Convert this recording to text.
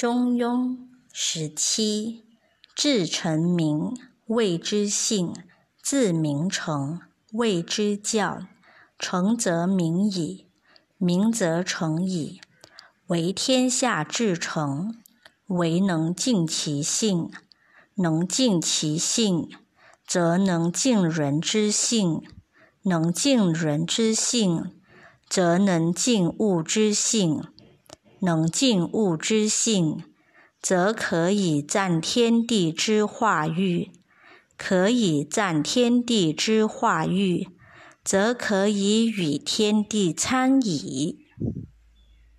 中庸十七，至诚明，谓之信；自明诚，谓之教。诚则明矣，明则诚矣。为天下至诚，唯能尽其性。能尽其性，则能尽人之性；能尽人之性，则能尽物之性。能尽物之性，则可以赞天地之化育；可以赞天地之化育，则可以与天地参矣。